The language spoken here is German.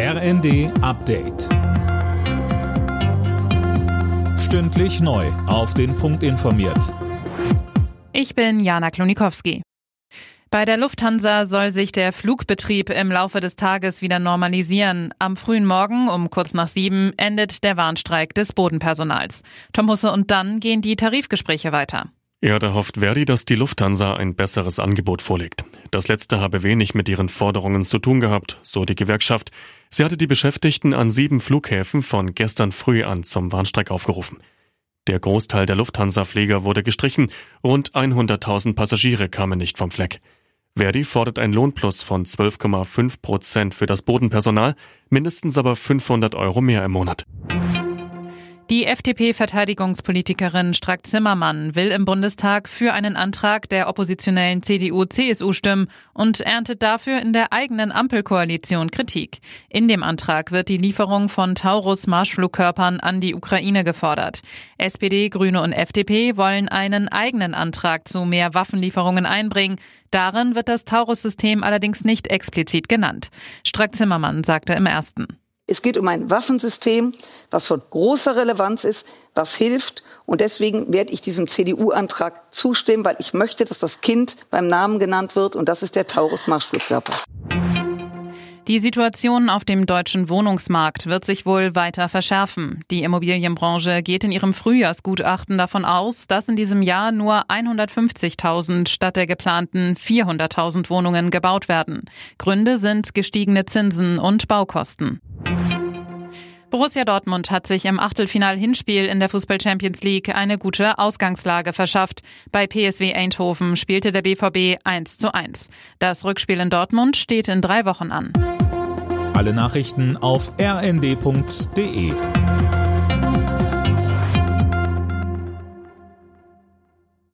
RND Update. Stündlich neu. Auf den Punkt informiert. Ich bin Jana Klonikowski. Bei der Lufthansa soll sich der Flugbetrieb im Laufe des Tages wieder normalisieren. Am frühen Morgen um kurz nach sieben endet der Warnstreik des Bodenpersonals. Tom Husse und dann gehen die Tarifgespräche weiter. Ja, da hofft Verdi, dass die Lufthansa ein besseres Angebot vorlegt. Das letzte habe wenig mit ihren Forderungen zu tun gehabt, so die Gewerkschaft. Sie hatte die Beschäftigten an sieben Flughäfen von gestern früh an zum Warnstreik aufgerufen. Der Großteil der Lufthansa-Flieger wurde gestrichen, rund 100.000 Passagiere kamen nicht vom Fleck. Verdi fordert ein Lohnplus von 12,5 Prozent für das Bodenpersonal, mindestens aber 500 Euro mehr im Monat. Die FDP-Verteidigungspolitikerin Strack-Zimmermann will im Bundestag für einen Antrag der oppositionellen CDU-CSU stimmen und erntet dafür in der eigenen Ampelkoalition Kritik. In dem Antrag wird die Lieferung von Taurus-Marschflugkörpern an die Ukraine gefordert. SPD, Grüne und FDP wollen einen eigenen Antrag zu mehr Waffenlieferungen einbringen. Darin wird das Taurus-System allerdings nicht explizit genannt. Strack-Zimmermann sagte im ersten. Es geht um ein Waffensystem, was von großer Relevanz ist, was hilft. Und deswegen werde ich diesem CDU-Antrag zustimmen, weil ich möchte, dass das Kind beim Namen genannt wird. Und das ist der Taurus-Marschflugkörper. Die Situation auf dem deutschen Wohnungsmarkt wird sich wohl weiter verschärfen. Die Immobilienbranche geht in ihrem Frühjahrsgutachten davon aus, dass in diesem Jahr nur 150.000 statt der geplanten 400.000 Wohnungen gebaut werden. Gründe sind gestiegene Zinsen und Baukosten. Borussia Dortmund hat sich im Achtelfinal-Hinspiel in der Fußball Champions League eine gute Ausgangslage verschafft. Bei PSW Eindhoven spielte der BVB 1 zu 1. Das Rückspiel in Dortmund steht in drei Wochen an. Alle Nachrichten auf rnd.de